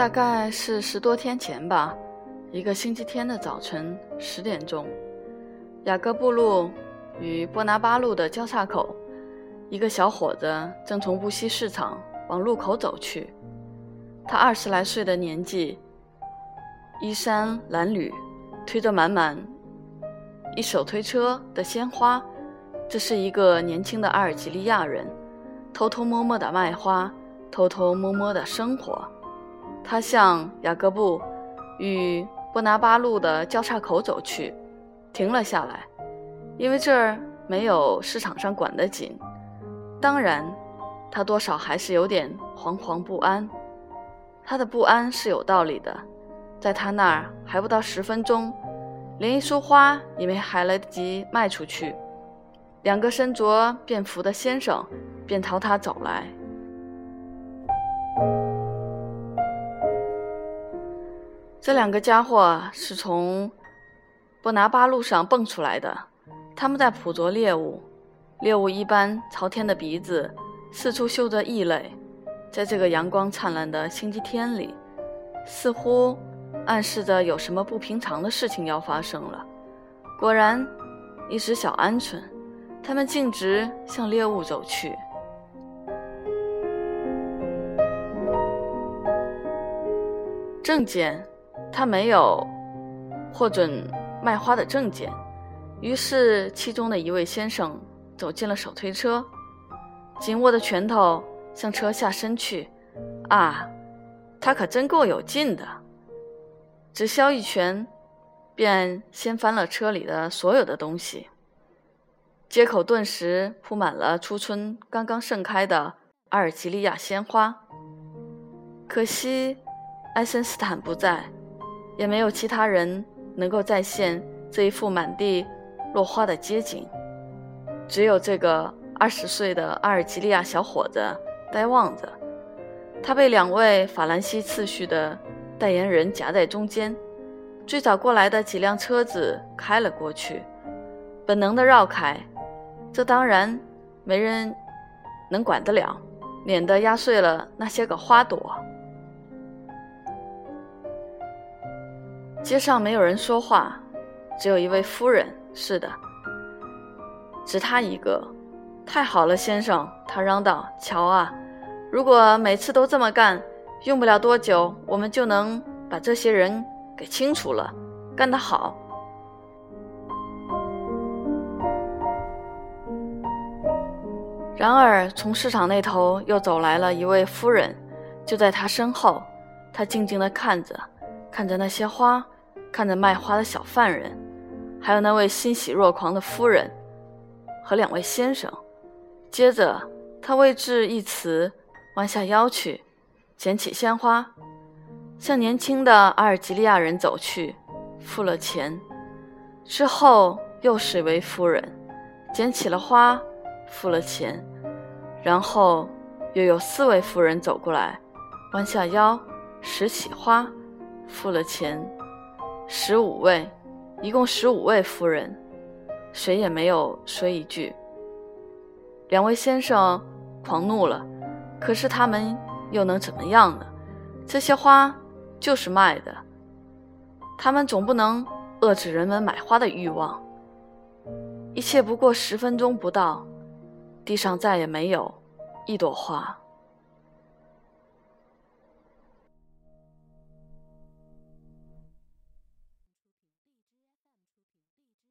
大概是十多天前吧，一个星期天的早晨十点钟，雅各布路与波拿巴路的交叉口，一个小伙子正从布西市场往路口走去。他二十来岁的年纪，衣衫褴褛，推着满满一手推车的鲜花。这是一个年轻的阿尔及利亚人，偷偷摸摸的卖花，偷偷摸摸的生活。他向雅各布与布拿巴路的交叉口走去，停了下来，因为这儿没有市场上管得紧。当然，他多少还是有点惶惶不安。他的不安是有道理的，在他那儿还不到十分钟，连一束花也没还来得及卖出去，两个身着便服的先生便朝他走来。这两个家伙是从布拿巴路上蹦出来的，他们在捕捉猎物，猎物一般朝天的鼻子四处嗅着异类，在这个阳光灿烂的星期天里，似乎暗示着有什么不平常的事情要发生了。果然，一只小鹌鹑，他们径直向猎物走去。证件。他没有获准卖花的证件，于是其中的一位先生走进了手推车，紧握的拳头向车下伸去。啊，他可真够有劲的！只削一拳，便掀翻了车里的所有的东西。街口顿时铺满了初春刚刚盛开的阿尔及利亚鲜花。可惜，埃森斯坦不在。也没有其他人能够再现这一幅满地落花的街景，只有这个二十岁的阿尔及利亚小伙子呆望着。他被两位法兰西次序的代言人夹在中间。最早过来的几辆车子开了过去，本能的绕开。这当然没人能管得了，免得压碎了那些个花朵。街上没有人说话，只有一位夫人。是的，只她一个。太好了，先生，他嚷道：“瞧啊，如果每次都这么干，用不了多久，我们就能把这些人给清除了。干得好！”然而，从市场那头又走来了一位夫人，就在他身后，他静静地看着。看着那些花，看着卖花的小贩人，还有那位欣喜若狂的夫人和两位先生。接着，他为致一词，弯下腰去，捡起鲜花，向年轻的阿尔及利亚人走去，付了钱。之后，又是一位夫人，捡起了花，付了钱。然后，又有四位夫人走过来，弯下腰，拾起花。付了钱，十五位，一共十五位夫人，谁也没有说一句。两位先生狂怒了，可是他们又能怎么样呢？这些花就是卖的，他们总不能遏制人们买花的欲望。一切不过十分钟不到，地上再也没有一朵花。